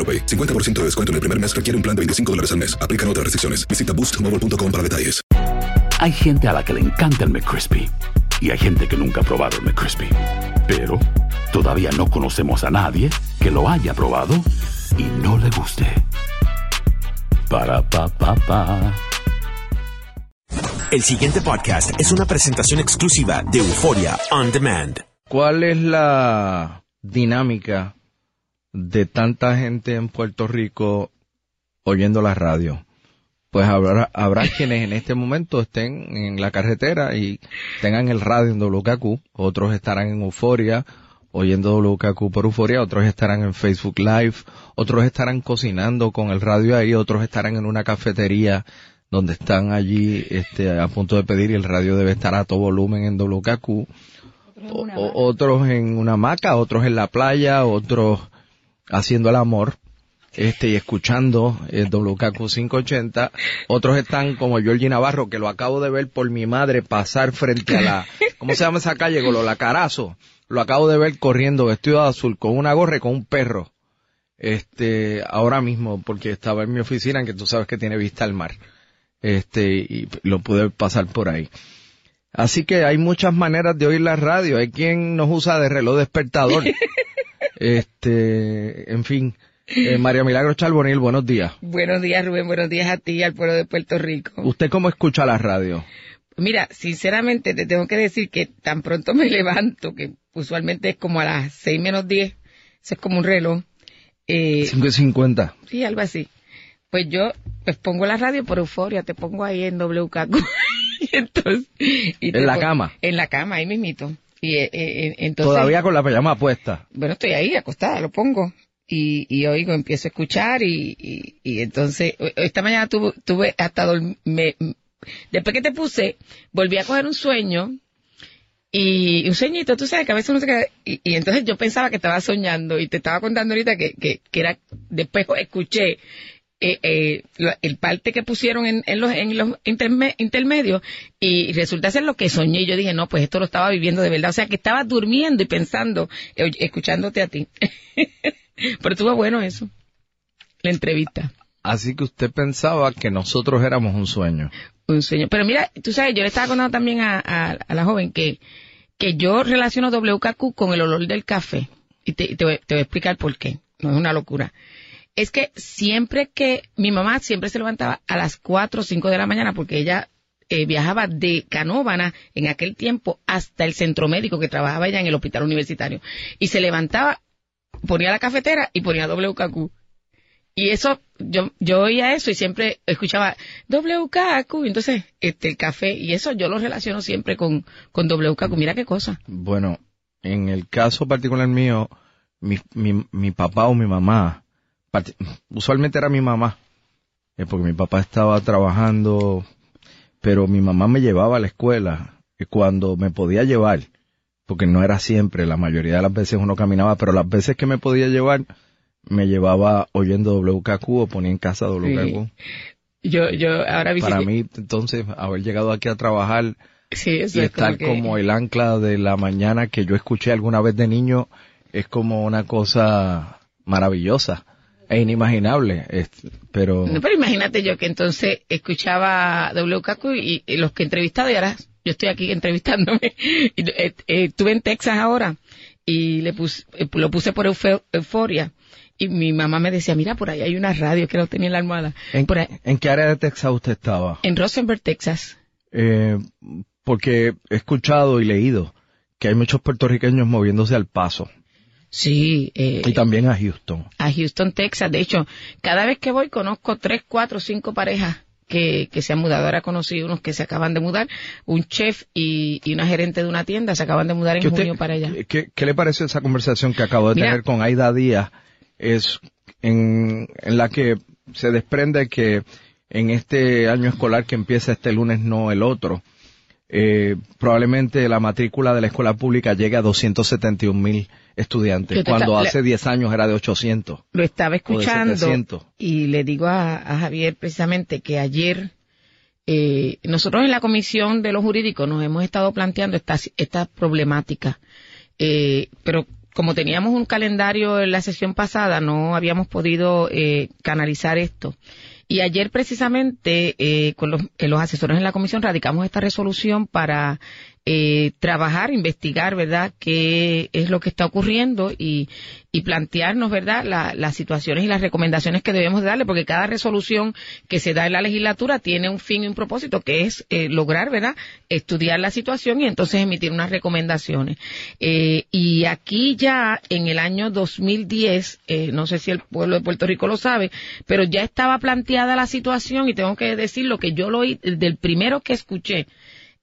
AroPay. 50% de descuento en el primer mes requiere un plan de 25 dólares al mes. Aplican otras restricciones. Visita boostmobile.com para detalles. Hay gente a la que le encanta el McCrispy y hay gente que nunca ha probado el McCrispy. Pero todavía no conocemos a nadie que lo haya probado y no le guste. Para pa pa pa. El siguiente podcast es una presentación exclusiva de Euforia On Demand. ¿Cuál es la dinámica de tanta gente en Puerto Rico oyendo la radio? Pues habrá, habrá quienes en este momento estén en la carretera y tengan el radio en WKQ, otros estarán en Euforia oyendo WKQ por Euforia, otros estarán en Facebook Live, otros estarán cocinando con el radio ahí, otros estarán en una cafetería donde están allí este, a punto de pedir y el radio debe estar a todo volumen en WKQ, o- o- otros en una hamaca, otros en la playa, otros haciendo el amor este y escuchando el WKQ 580 otros están como Georgie Navarro que lo acabo de ver por mi madre pasar frente a la ¿cómo se llama esa calle? Golo la Carazo. Lo acabo de ver corriendo vestido de azul con una gorra y con un perro este ahora mismo porque estaba en mi oficina que tú sabes que tiene vista al mar este y lo pude pasar por ahí. Así que hay muchas maneras de oír la radio. Hay quien nos usa de reloj despertador este en fin eh, María Milagro Charbonil, buenos días. Buenos días, Rubén. Buenos días a ti y al pueblo de Puerto Rico. ¿Usted cómo escucha la radio? Mira, sinceramente te tengo que decir que tan pronto me levanto, que usualmente es como a las seis menos diez, eso es como un reloj. Eh, 550. sí, algo así. Pues yo pues pongo la radio por euforia, te pongo ahí en WKQ. Y entonces, y ¿En la cama? En la cama, ahí mismito. Y eh, eh, entonces, Todavía con la pijama puesta. bueno, estoy ahí acostada, lo pongo. Y, y oigo, empiezo a escuchar y, y, y entonces, o- esta mañana tuve, tuve hasta dorm- me- después que te puse, volví a coger un sueño y un sueñito, tú sabes que a veces uno se queda, y, y entonces yo pensaba que estaba soñando y te estaba contando ahorita que, que, que era, después escuché eh, eh, lo- el parte que pusieron en, en los, en los interme- intermedios y resulta ser lo que soñé. Y yo dije, no, pues esto lo estaba viviendo de verdad. O sea, que estaba durmiendo y pensando, eh, escuchándote a ti. Pero estuvo bueno eso, la entrevista. Así que usted pensaba que nosotros éramos un sueño. Un sueño. Pero mira, tú sabes, yo le estaba contando también a, a, a la joven que, que yo relaciono WKQ con el olor del café. Y te, te, voy, te voy a explicar por qué. No es una locura. Es que siempre que mi mamá siempre se levantaba a las 4 o 5 de la mañana porque ella eh, viajaba de Canóvana en aquel tiempo hasta el centro médico que trabajaba ella en el hospital universitario. Y se levantaba, ponía la cafetera y ponía WKQ. Y eso, yo, yo oía eso y siempre escuchaba WKQ, entonces este el café, y eso yo lo relaciono siempre con, con WKQ. Mira qué cosa. Bueno, en el caso particular mío, mi, mi, mi papá o mi mamá, usualmente era mi mamá, eh, porque mi papá estaba trabajando, pero mi mamá me llevaba a la escuela y cuando me podía llevar, porque no era siempre, la mayoría de las veces uno caminaba, pero las veces que me podía llevar, me llevaba oyendo WKQ o ponía en casa WKQ. Yo, yo ahora Para mí, entonces, haber llegado aquí a trabajar sí, eso y es estar como, que- como el ancla de la mañana que yo escuché alguna vez de niño es como una cosa maravillosa. Es inimaginable, es- pero No, pero imagínate yo que entonces escuchaba WKQ y, y los que he entrevistado y ahora yo estoy aquí entrevistándome. Y, eh, eh, estuve en Texas ahora y le puse, eh, lo puse por Euforia y mi mamá me decía, mira, por ahí hay una radio que lo tenía en la almohada. ¿en, Por ahí- en qué área de Texas usted estaba? en Rosenberg, Texas. Eh, porque he escuchado y leído que hay muchos puertorriqueños moviéndose al paso Sí, eh, y también a Houston. a Houston, Texas. De hecho, cada vez que voy conozco tres, cuatro, cinco parejas que, que se han mudado. Ahora conocí unos que se acaban de mudar, un chef y, y una gerente de una tienda se acaban de mudar en ¿Qué, usted- junio para allá. ¿qué, qué le parece esa conversación que acabo de Mira. tener con Aida Díaz? Es en, en la que se desprende que en este año escolar que empieza este lunes, no el otro, eh, probablemente la matrícula de la escuela pública llegue a 271 mil estudiantes, cuando hace 10 años era de 800. Lo estaba escuchando 700. y le digo a, a Javier precisamente que ayer eh, nosotros en la comisión de los jurídicos nos hemos estado planteando esta, esta problemática, eh, pero como teníamos un calendario en la sesión pasada, no habíamos podido eh, canalizar esto. Y ayer precisamente eh, con los, eh, los asesores en la comisión radicamos esta resolución para eh, trabajar, investigar, ¿verdad?, qué es lo que está ocurriendo y, y plantearnos, ¿verdad?, la- las situaciones y las recomendaciones que debemos de darle, porque cada resolución que se da en la legislatura tiene un fin y un propósito, que es eh, lograr, ¿verdad?, estudiar la situación y entonces emitir unas recomendaciones. Eh, y aquí ya en el año 2010, eh, no sé si el pueblo de Puerto Rico lo sabe, pero ya estaba planteada la situación y tengo que decir lo que yo lo oí del primero que escuché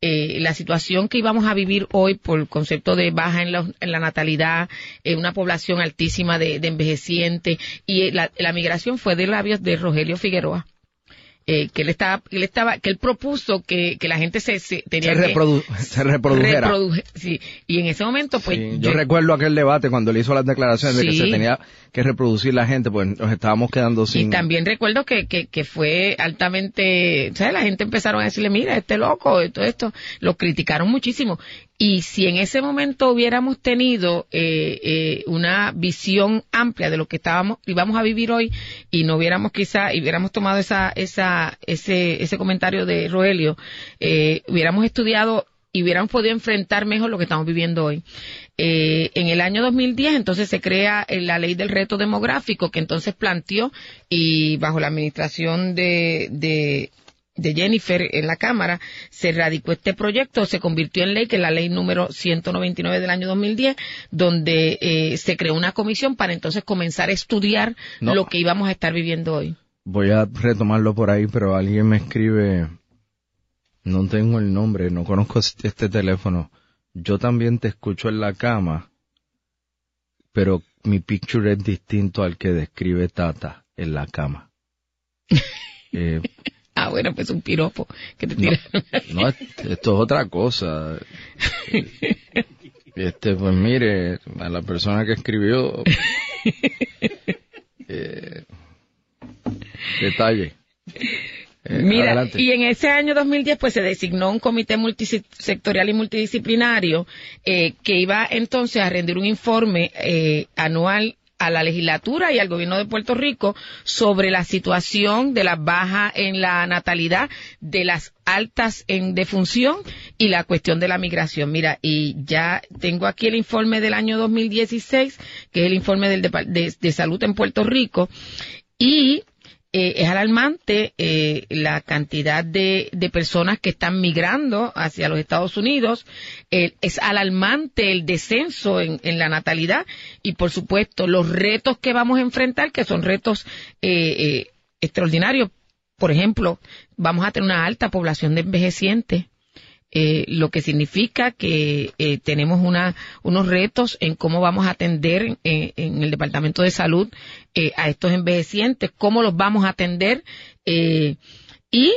eh, la situación que íbamos a vivir hoy por el concepto de baja en la, en la natalidad, eh, una población altísima de, de envejecientes y la, la migración fue de labios de Rogelio Figueroa. Eh, que él estaba, que él estaba, que él propuso que, que la gente se, se tenía Se, que reprodu- se reprodujera. reproduje- sí. Y en ese momento, pues, Sí, yo recuerdo aquel debate cuando le hizo las declaraciones de que Sí. se tenía que reproducir la gente, pues nos estábamos quedando sin... Y también recuerdo que, que, que fue altamente, ¿sabes? La gente empezaron a decirle, mira, este loco, y todo esto, lo criticaron muchísimo. Y si en ese momento hubiéramos tenido eh, eh, una visión amplia de lo que estábamos, íbamos a vivir hoy, y no hubiéramos quizá, y hubiéramos tomado esa, esa, ese, ese comentario de Rogelio, eh, hubiéramos estudiado y hubiéramos podido enfrentar mejor lo que estamos viviendo hoy. Eh, en el año 2010 entonces se crea eh, la ley del reto demográfico que entonces planteó y bajo la administración de, de, de Jennifer en la Cámara se radicó este proyecto, se convirtió en ley, que es la ley número 199 del año 2010, donde eh, se creó una comisión para entonces comenzar a estudiar No. lo que íbamos a estar viviendo hoy. Voy a retomarlo por ahí, pero alguien me escribe, no tengo el nombre, no conozco este este teléfono. Yo también te escucho en la cama, pero mi picture es distinto al que describe Tata en la cama. Eh, Ah, bueno, pues un piropo que te No. tiraron. no, esto es otra cosa. Este, pues mire, a la persona que escribió, eh, detalle. Eh, Mira, adelante. y en ese año 2010 pues se designó un comité multisectorial y multidisciplinario eh, que iba entonces a rendir un informe eh, anual a la legislatura y al gobierno de Puerto Rico sobre la situación de la baja en la natalidad, de las altas en defunción y la cuestión de la migración. Mira, y ya tengo aquí el informe del año 2016, que es el informe del de, de salud en Puerto Rico, y eh, es alarmante eh, la cantidad de, de personas que están migrando hacia los Estados Unidos. Eh, es alarmante el descenso en, en la natalidad y, por supuesto, los retos que vamos a enfrentar, que son retos eh, extraordinarios. Por ejemplo, vamos a tener una alta población de envejecientes. Eh, lo que significa que eh, tenemos una, unos retos en cómo vamos a atender eh, en el Departamento de Salud eh, a estos envejecientes, cómo los vamos a atender eh, y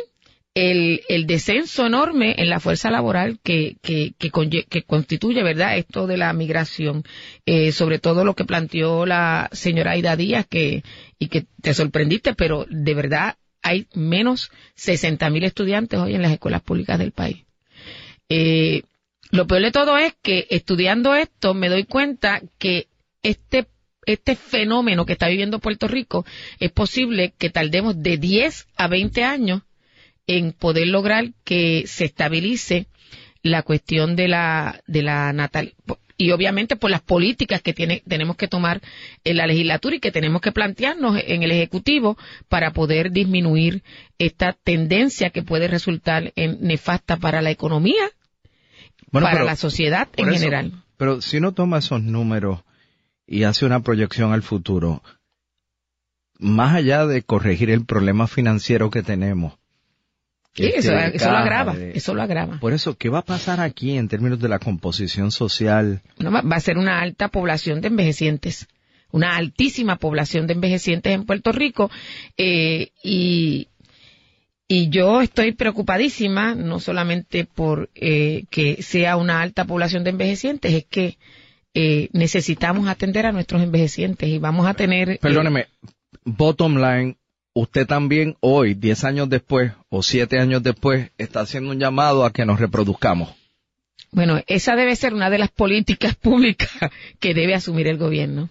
el, el descenso enorme en la fuerza laboral que, que, que, que constituye, ¿verdad?, esto de la migración, eh, sobre todo lo que planteó la señora Aida Díaz, que, y que te sorprendiste, pero de verdad hay menos 60 mil estudiantes hoy en las escuelas públicas del país. Eh, lo peor de todo es que estudiando esto me doy cuenta que este este fenómeno que está viviendo Puerto Rico, es posible que tardemos de 10 a 20 años en poder lograr que se estabilice la cuestión de la, de la natal y obviamente por las políticas que tiene, tenemos que tomar en la legislatura y que tenemos que plantearnos en el Ejecutivo para poder disminuir esta tendencia que puede resultar en nefasta para la economía, para la sociedad en general. Pero si uno toma esos números y hace una proyección al futuro, más allá de corregir el problema financiero que tenemos, Sí, eso, lo agrava, eso lo agrava. Por eso, ¿qué va a pasar aquí en términos de la composición social? va a ser una alta población de envejecientes, una altísima población de envejecientes en Puerto Rico, eh, y, y yo estoy preocupadísima, no solamente por eh, que sea una alta población de envejecientes, es que eh, necesitamos atender a nuestros envejecientes y vamos a tener... Perdóneme, bottom line, usted también hoy, diez años después o siete años después, está haciendo un llamado a que nos reproduzcamos. Bueno, esa debe ser una de las políticas públicas que debe asumir el gobierno.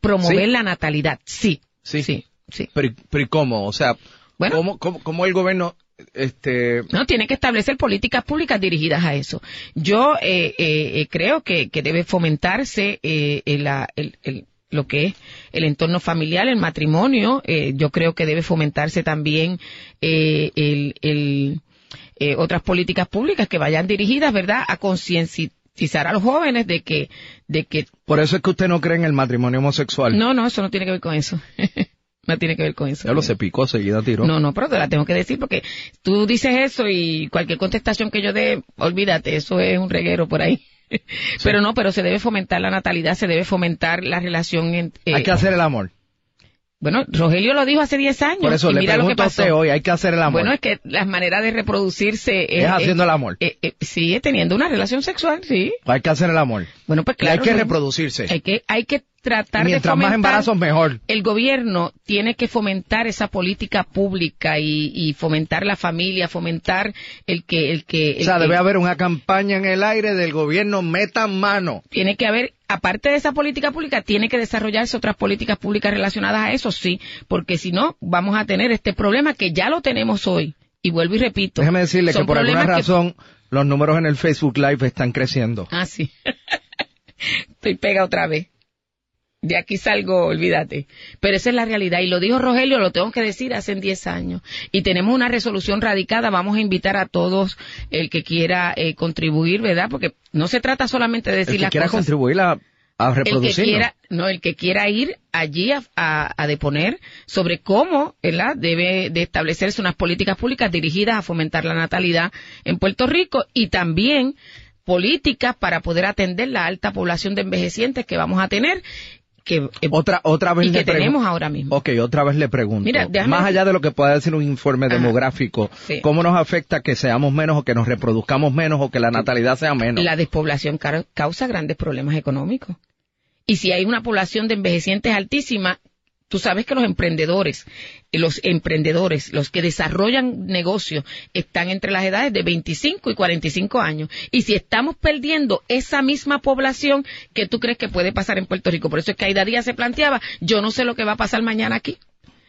Promover la natalidad, sí. Sí, sí, sí. Pero, ¿y cómo? O sea, ¿cómo, cómo, el gobierno este... No, tiene que establecer políticas públicas dirigidas a eso. Yo eh, eh, creo que, debe fomentarse eh, el, el, lo que es el entorno familiar, el matrimonio. Eh, yo creo que debe fomentarse también eh, el, eh, otras políticas públicas que vayan dirigidas, ¿verdad?, a concienciar a los jóvenes de que, de que. Por eso es que usted no cree en el matrimonio homosexual. No, no, eso no tiene que ver con eso. no tiene que ver con eso. Ya lo se picó, seguida tiró. No, no, pero te la tengo que decir porque tú dices eso y cualquier contestación que yo dé, olvídate, eso es un reguero por ahí. Pero no, pero se debe fomentar la natalidad, se debe fomentar la relación. En, eh, hay que hacer el amor. Bueno, Rogelio lo dijo hace 10 años. Por eso le mira lo que pasó. hoy, hay que hacer el amor. Bueno, es que las maneras de reproducirse... Es, haciendo el amor. Eh, eh, sí, es teniendo una relación sexual, sí. Hay que hacer el amor. Bueno, pues claro. hay que reproducirse. Hay que, hay que tratar Mientras más embarazos, mejor. El gobierno tiene que fomentar esa política pública y, fomentar la familia, fomentar el que... El que o sea, debe haber una campaña en el aire del gobierno meta mano. Tiene que haber aparte de esa política pública, tiene que desarrollarse otras políticas públicas relacionadas a eso, sí, porque si no, vamos a tener este problema que ya lo tenemos hoy. Y vuelvo y repito. Déjeme decirle que por alguna razón los números en el Facebook Live están creciendo. Ah, sí. Estoy pega otra vez de aquí salgo, olvídate. Pero esa es la realidad. Y lo dijo Rogelio, lo tengo que decir, hace 10 años. Y tenemos una resolución radicada. Vamos a invitar a todos el que quiera eh, contribuir, ¿verdad? Porque no se trata solamente de decir el que quiera contribuir a, a reproducir. El que quiera, no, el que quiera ir allí a, a, deponer sobre cómo, ¿verdad? Debe de establecerse unas políticas públicas dirigidas a fomentar la natalidad en Puerto Rico y también políticas para poder atender la alta población de envejecientes que vamos a tener que eh, otra otra vez le tenemos ahora mismo. Ok, otra vez le pregunto. más allá de lo que pueda decir un informe demográfico, ¿cómo nos afecta que seamos menos o que nos reproduzcamos menos o que la natalidad sea menos? La despoblación causa grandes problemas económicos. Y si hay una población de envejecientes altísima, Tú sabes que los emprendedores, los emprendedores, los que desarrollan negocios, están entre las edades de 25 y 45 años. Y si estamos perdiendo esa misma población, ¿qué tú crees que puede pasar en Puerto Rico? Por eso es que Aida Díaz se planteaba, yo no sé lo que va a pasar mañana aquí.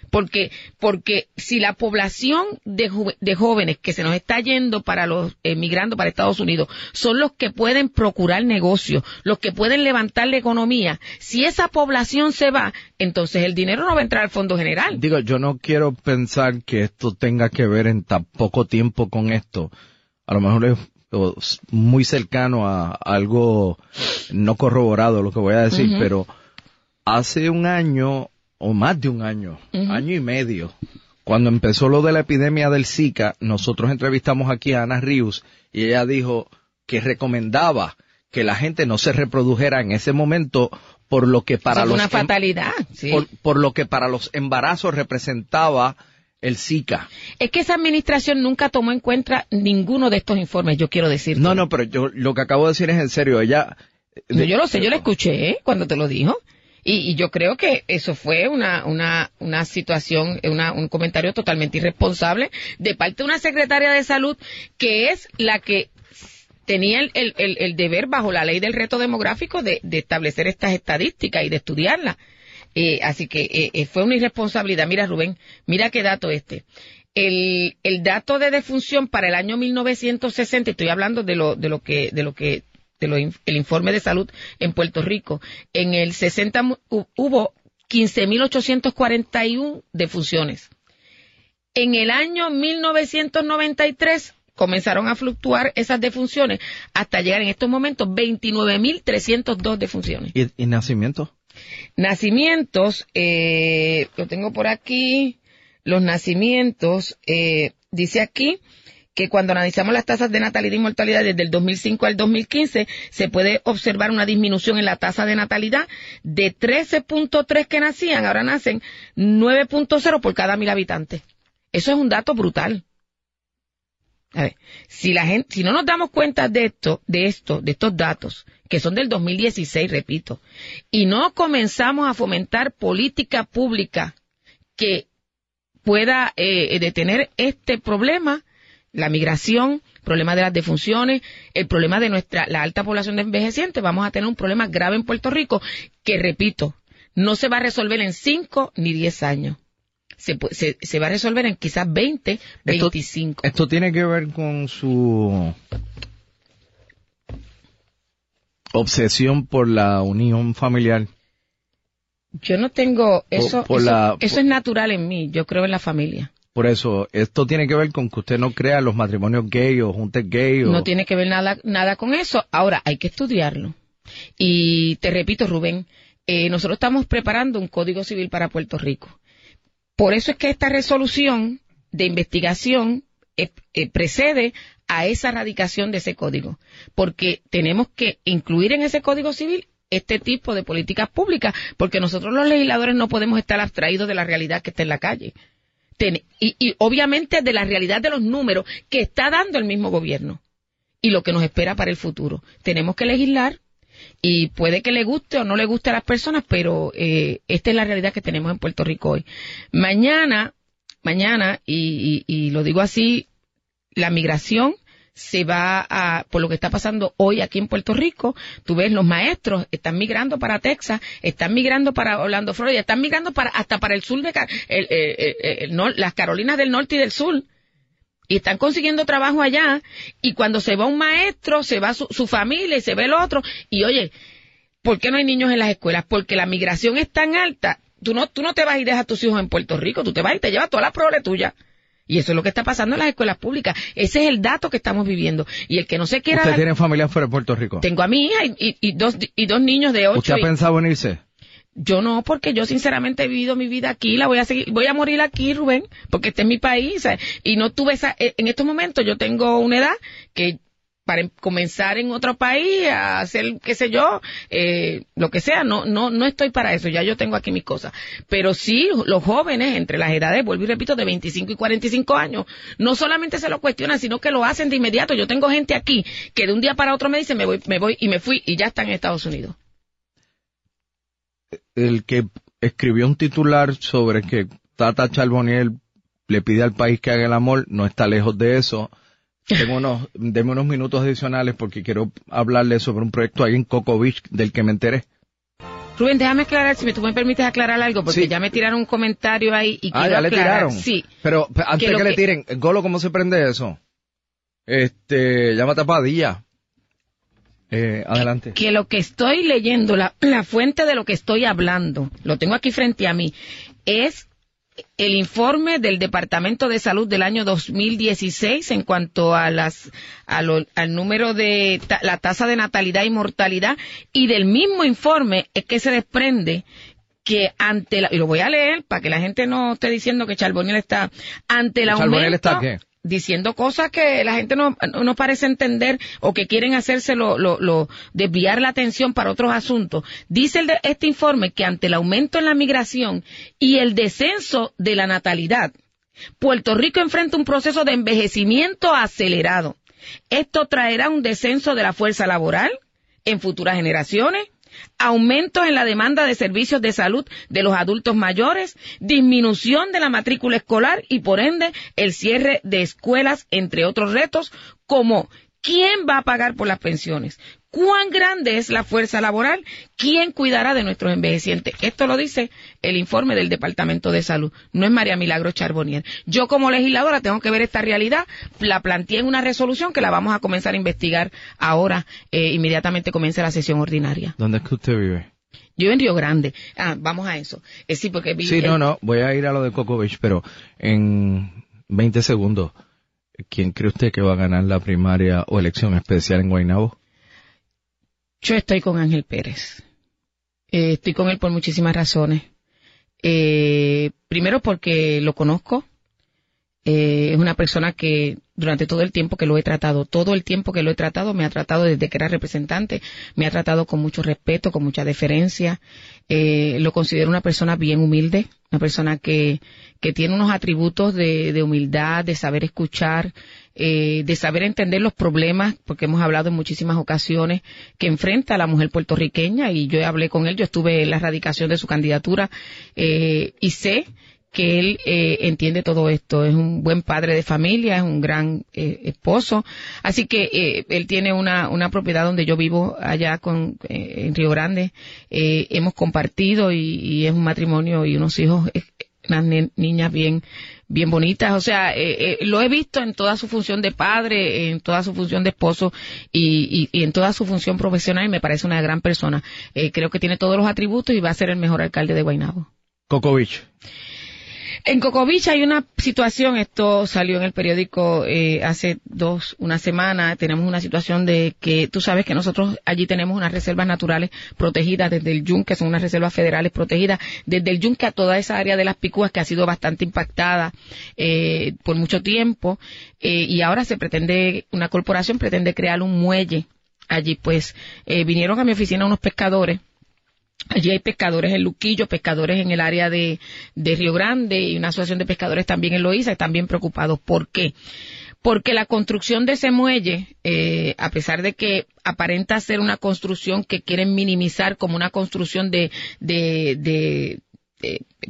Porque, porque si la población de, de jóvenes que se nos está yendo para los emigrando para Estados Unidos son los que pueden procurar negocios, los que pueden levantar la economía, si esa población se va, entonces el dinero no va a entrar al Fondo General. Digo, yo no quiero pensar que esto tenga que ver en tan poco tiempo con esto. A lo mejor es muy cercano a algo no corroborado lo que voy a decir, pero hace un año o más de un año, año y medio, cuando empezó lo de la epidemia del Zika, nosotros entrevistamos aquí a Ana Rius y ella dijo que recomendaba que la gente no se reprodujera en ese momento por lo que para los una em- fatalidad, por, lo que para los embarazos representaba el Zika. Es que esa administración nunca tomó en cuenta ninguno de estos informes, yo quiero decir. No, no, pero yo lo que acabo de decir es en serio, ella yo lo sé, yo la escuché ¿eh? cuando te lo dijo. Y, yo creo que eso fue una, una, una situación, una, un comentario totalmente irresponsable de parte de una secretaria de salud que es la que tenía el, el, el, deber bajo la ley del reto demográfico de, de establecer estas estadísticas y de estudiarlas. Eh, así que eh, eh, fue una irresponsabilidad. Mira, Rubén, mira qué dato este. El, el dato de defunción para el año 1960, estoy hablando de lo, de lo que, de lo que, de el informe de salud en Puerto Rico. En el 60 mu- hu- hubo 15.841 defunciones. En el año 1993 comenzaron a fluctuar esas defunciones hasta llegar en estos momentos 29.302 defunciones. ¿Y, y nacimiento? Nacimientos, eh, lo tengo por aquí, los nacimientos, eh, dice aquí que cuando analizamos las tasas de natalidad y mortalidad desde el 2005 al 2015, se puede observar una disminución en la tasa de natalidad de 13.3 que nacían, ahora nacen 9.0 por cada mil habitantes. Eso es un dato brutal. A ver, si la gente, si no nos damos cuenta de esto, de esto, de estos datos, que son del 2016, repito, y no comenzamos a fomentar política pública que pueda eh, detener este problema, la migración, el problema de las defunciones, el problema de nuestra, la alta población de envejecientes, vamos a tener un problema grave en Puerto Rico que, repito, no se va a resolver en 5 ni 10 años. Se, se, se va a resolver en quizás 20, Esto- 25. Esto tiene que ver con su obsesión por la unión familiar. Yo no tengo eso, por eso, la- eso por- es natural en mí, yo creo en la familia. Por eso, esto tiene que ver con que usted no crea los matrimonios gay o juntes gay. No tiene que ver nada, nada con eso. Ahora, hay que estudiarlo. Y te repito, Rubén, eh, nosotros estamos preparando un código civil para Puerto Rico. Por eso es que esta resolución de investigación eh, eh, precede a esa radicación de ese código. Porque tenemos que incluir en ese código civil este tipo de políticas públicas, porque nosotros los legisladores no podemos estar abstraídos de la realidad que está en la calle. Ten- y, y obviamente de la realidad de los números que está dando el mismo gobierno y lo que nos espera para el futuro. Tenemos que legislar y puede que le guste o no le guste a las personas, pero eh, esta es la realidad que tenemos en Puerto Rico hoy. Mañana, mañana, y, y- y lo digo así, la migración se va a, por lo que está pasando hoy aquí en Puerto Rico, tú ves los maestros están migrando para Texas, están migrando para Orlando, Florida, están migrando para, hasta para el sur de, el- el nor- las Carolinas del Norte y del Sur. Y están consiguiendo trabajo allá. Y cuando se va un maestro se va su, su familia y se ve el otro. Y oye ¿por qué no hay niños en las escuelas? porque la migración es tan alta. Tú no tú no te vas y dejas a tus hijos en Puerto Rico. Tú te vas y te llevas toda la prole tuya y eso es lo que está pasando en las escuelas públicas ese es el dato que estamos viviendo y el que no se quiera ¿Usted tiene familia fuera de Puerto Rico? tengo a mi hija y, y- y dos y dos niños de ¿Usted ocho ha y- pensado en irse? yo no, porque yo sinceramente he vivido mi vida aquí, la voy a seguir, voy a morir aquí, Rubén, porque este es mi país, ¿sabes? y no tuve esa, eh, en estos momentos yo tengo una edad que para comenzar en otro país, a hacer, qué sé yo, eh, lo que sea, no, no, no estoy para eso, ya yo tengo aquí mis cosas. Pero sí, los jóvenes, entre las edades, vuelvo y repito, de 25 y 45 años, no solamente se lo cuestionan, sino que lo hacen de inmediato. Yo tengo gente aquí que de un día para otro me dice, me voy, me voy, y me fui, y ya están en Estados Unidos. El que escribió un titular sobre que Tata Charboniel le pide al país que haga el amor, no está lejos de eso. Tengo unos, deme unos minutos adicionales porque quiero hablarle sobre un proyecto ahí en Coco Beach del que me enteré. Rubén, déjame aclarar, si me, tú me permites aclarar algo, porque Sí. ya me tiraron un comentario ahí y Ah, quiero ya le aclarar. tiraron. Sí. Pero pe- antes Que que, le que- tiren, Golo, ¿cómo se prende eso? Este, llámate a Padilla. Eh, adelante. Que lo que estoy leyendo, la, la fuente de lo que estoy hablando, lo tengo aquí frente a mí, es el informe del Departamento de Salud del año 2016 en cuanto a las a lo- al número de ta- la tasa de natalidad y mortalidad y del mismo informe es que se desprende que ante la y lo voy a leer para que la gente no esté diciendo que Charboniel está ante el ¿Charboniel aumento está qué? Diciendo cosas que la gente no, parece entender o que quieren hacerse lo, lo, lo- desviar la atención para otros asuntos. Dice el de- este informe que ante el aumento en la migración y el descenso de la natalidad, Puerto Rico enfrenta un proceso de envejecimiento acelerado. Esto traerá un descenso de la fuerza laboral en futuras generaciones, aumentos en la demanda de servicios de salud de los adultos mayores, disminución de la matrícula escolar y por ende el cierre de escuelas, entre otros retos, como ¿quién va a pagar por las pensiones? Cuán grande es la fuerza laboral, quién cuidará de nuestros envejecientes. Esto lo dice el informe del Departamento de Salud, no es María Milagro Charbonier. Yo como legisladora tengo que ver esta realidad, la planteé en una resolución que la vamos a comenzar a investigar ahora, eh, inmediatamente comience la sesión ordinaria. ¿Dónde es que usted vive? Yo en Río Grande. Ah, vamos a eso. Eh, sí, porque vi- Sí, no, no, voy a ir a lo de Coco Beach, pero en 20 segundos, ¿quién cree usted que va a ganar la primaria o elección especial en Guaynabo? Yo estoy con Ángel Pérez. Eh, estoy con él por muchísimas razones. Eh, primero porque lo conozco. Eh, es una persona que durante todo el tiempo que lo he tratado, todo el tiempo que lo he tratado, me ha tratado desde que era representante, me ha tratado con mucho respeto, con mucha deferencia. Eh, lo considero una persona bien humilde, una persona que, que tiene unos atributos de, de humildad, de saber escuchar, eh, de saber entender los problemas, porque hemos hablado en muchísimas ocasiones que enfrenta la mujer puertorriqueña y yo hablé con él, yo estuve en la radicación de su candidatura eh, y sé que él eh, entiende todo esto, es un buen padre de familia, es un gran eh, esposo, así que eh, él tiene una, una propiedad donde yo vivo allá con, eh, en Río Grande, hemos compartido y, y es un matrimonio y unos hijos, unas niñas bien, bien bonitas, o sea, eh, eh, lo he visto en toda su función de padre, en toda su función de esposo y, y- y en toda su función profesional y me parece una gran persona. Eh, creo que tiene todos los atributos y va a ser el mejor alcalde de Guaynabo. Coco Beach. En Cocovich hay una situación, esto salió en el periódico eh, hace dos, una semana, tenemos una situación de que tú sabes que nosotros allí tenemos unas reservas naturales protegidas desde el Yunque, son unas reservas federales protegidas, desde el Yunque a toda esa área de las Picúas que ha sido bastante impactada eh, por mucho tiempo eh, y ahora se pretende, una corporación pretende crear un muelle allí, pues eh, vinieron a mi oficina unos pescadores Allí hay pescadores en Luquillo, pescadores en el área de, Río Grande y una asociación de pescadores también en Loíza, están bien preocupados. ¿Por qué? Porque la construcción de ese muelle, eh, a pesar de que aparenta ser una construcción que quieren minimizar como una construcción de- de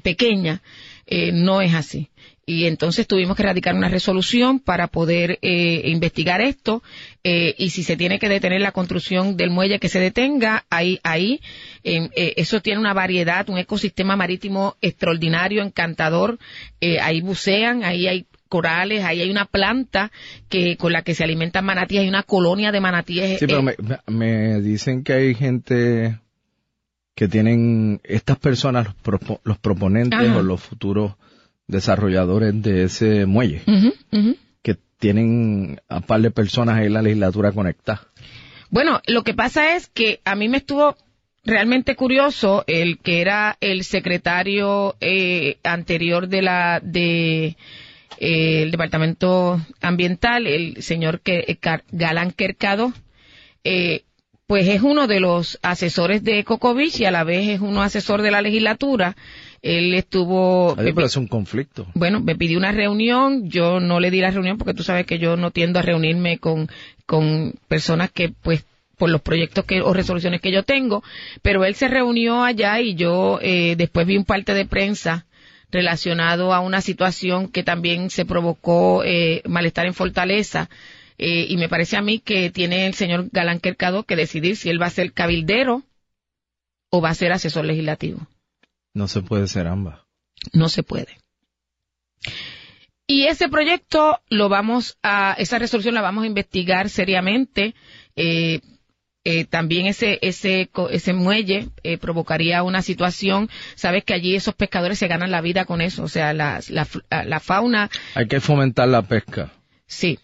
pequeña, eh, no es así. Y entonces tuvimos que radicar una resolución para poder eh, investigar esto eh, y si se tiene que detener la construcción del muelle que se detenga, ahí, ahí, eh, eso tiene una variedad, un ecosistema marítimo extraordinario, encantador, eh, ahí bucean, ahí hay corales, ahí hay una planta que con la que se alimentan manatíes, hay una colonia de manatíes. Sí, pero eh, me, me dicen que hay gente que tienen, estas personas, los, propo- los proponentes Ajá. o los futuros desarrolladores de ese muelle, que tienen a par de personas ahí en la legislatura conectadas. Bueno, lo que pasa es que a mí me estuvo realmente curioso el que era el secretario eh, anterior de la de eh, el departamento ambiental, el señor que, eh, Galán Quercado, eh, pues es uno de los asesores de Cocovich y a la vez es uno asesor de la legislatura. Él estuvo es un conflicto. bueno, me pidió una reunión, yo no le di la reunión porque tú sabes que yo no tiendo a reunirme con, con personas que pues por los proyectos que o resoluciones que yo tengo, pero él se reunió allá y yo eh, después vi un parte de prensa relacionado a una situación que también se provocó eh, malestar en Fortaleza eh, y me parece a mí que tiene el señor Galán Quercado que decidir si él va a ser cabildero o va a ser asesor legislativo. No se puede ser ambas. No se puede. Y ese proyecto lo vamos a, esa resolución la vamos a investigar seriamente. Eh, eh, también ese ese ese muelle eh, provocaría una situación sabes que allí esos pescadores se ganan la vida con eso o sea la, la fauna Hay que fomentar la pesca. Sí.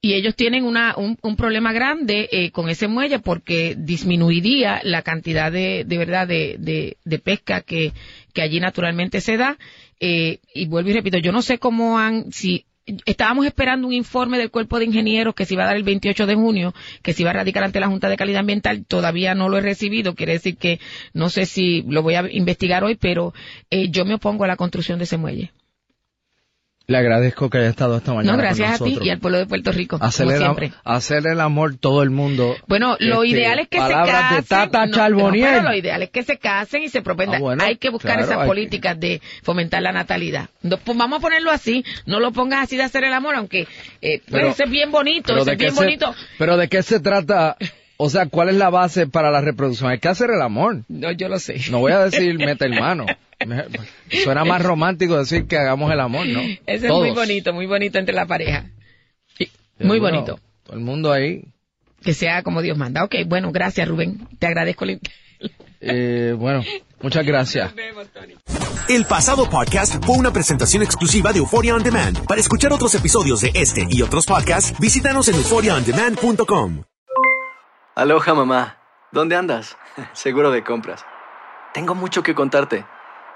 Y ellos tienen una, un, un problema grande eh, con ese muelle porque disminuiría la cantidad de, de verdad de, de, de pesca que, que allí naturalmente se da. Eh, y vuelvo y repito, yo no sé cómo han, si estábamos esperando un informe del cuerpo de ingenieros que se iba a dar el 28 de junio, que se iba a radicar ante la Junta de Calidad Ambiental, todavía no lo he recibido, quiere decir que no sé si lo voy a investigar hoy, pero eh, yo me opongo a la construcción de ese muelle. Le agradezco que haya estado esta mañana No, gracias con a ti y al pueblo de Puerto Rico, Hacerle, como el, siempre. hacer el amor todo el mundo. Bueno, lo Este, ideal es que se casen. de Tata no, no, pero lo ideal es que se casen y se propongan. Ah, bueno, hay que buscar claro, esas que- políticas de fomentar la natalidad. No, pues vamos a ponerlo así. No lo pongas así de hacer el amor, aunque eh, puede Pero- ser bien bonito, pero qué bien se, bonito. pero de qué se trata O sea, ¿cuál es la base para la reproducción? Hay que hacer el amor. No, yo lo sé. No voy a decir mete el mano. Suena más romántico decir que hagamos el amor, ¿no? Eso es muy bonito, muy bonito entre la pareja. Sí, muy bonito. Todo el mundo ahí. Que sea como Dios manda. Ok, bueno, gracias Rubén. Te agradezco. El... Eh, bueno, muchas gracias. Nos vemos, Tony. El pasado podcast fue una presentación exclusiva de Euphoria On Demand. Para escuchar otros episodios de este y otros podcasts, visítanos en euphoriaondemand.com. Aloha mamá. ¿Dónde andas? Seguro de compras. Tengo mucho que contarte.